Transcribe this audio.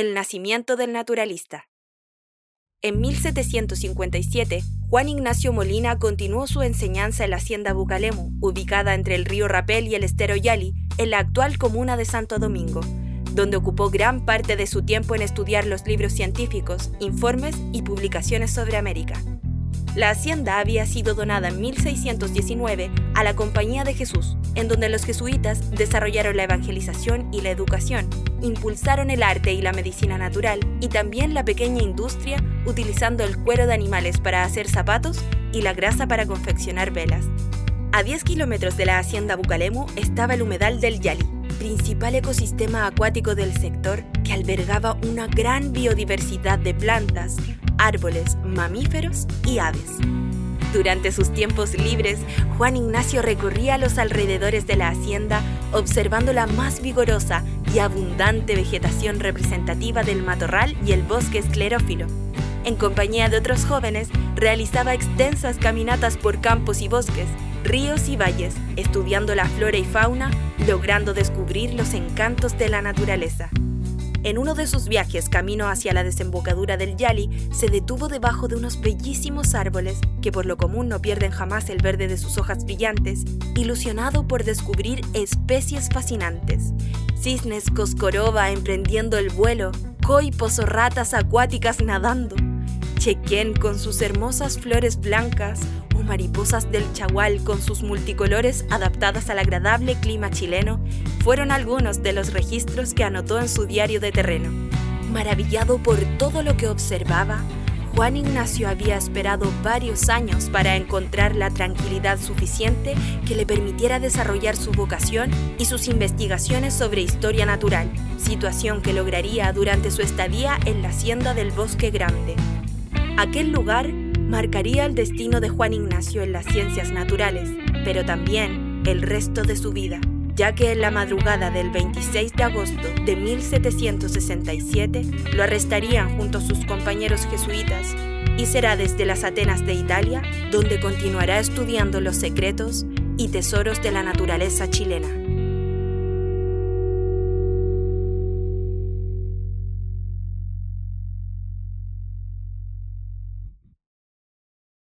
el nacimiento del naturalista. En 1757, Juan Ignacio Molina continuó su enseñanza en la hacienda Bucalemu, ubicada entre el río Rapel y el estero Yali, en la actual comuna de Santo Domingo, donde ocupó gran parte de su tiempo en estudiar los libros científicos, informes y publicaciones sobre América. La hacienda había sido donada en 1619 a la Compañía de Jesús, en donde los jesuitas desarrollaron la evangelización y la educación, impulsaron el arte y la medicina natural y también la pequeña industria utilizando el cuero de animales para hacer zapatos y la grasa para confeccionar velas. A 10 kilómetros de la hacienda Bucalemu estaba el humedal del Yali, principal ecosistema acuático del sector que albergaba una gran biodiversidad de plantas, árboles, mamíferos y aves. Durante sus tiempos libres, Juan Ignacio recorría los alrededores de la hacienda observando la más vigorosa y abundante vegetación representativa del matorral y el bosque esclerófilo. En compañía de otros jóvenes, realizaba extensas caminatas por campos y bosques, ríos y valles, estudiando la flora y fauna, logrando descubrir los encantos de la naturaleza. En uno de sus viajes camino hacia la desembocadura del Yali, se detuvo debajo de unos bellísimos árboles que por lo común no pierden jamás el verde de sus hojas brillantes, ilusionado por descubrir especies fascinantes. Cisnes coscoroba emprendiendo el vuelo, coipos o ratas acuáticas nadando, chequén con sus hermosas flores blancas, mariposas del chagual con sus multicolores adaptadas al agradable clima chileno fueron algunos de los registros que anotó en su diario de terreno. Maravillado por todo lo que observaba, Juan Ignacio había esperado varios años para encontrar la tranquilidad suficiente que le permitiera desarrollar su vocación y sus investigaciones sobre historia natural, situación que lograría durante su estadía en la hacienda del Bosque Grande. Aquel lugar marcaría el destino de Juan Ignacio en las ciencias naturales, pero también el resto de su vida, ya que en la madrugada del 26 de agosto de 1767 lo arrestarían junto a sus compañeros jesuitas y será desde las Atenas de Italia donde continuará estudiando los secretos y tesoros de la naturaleza chilena.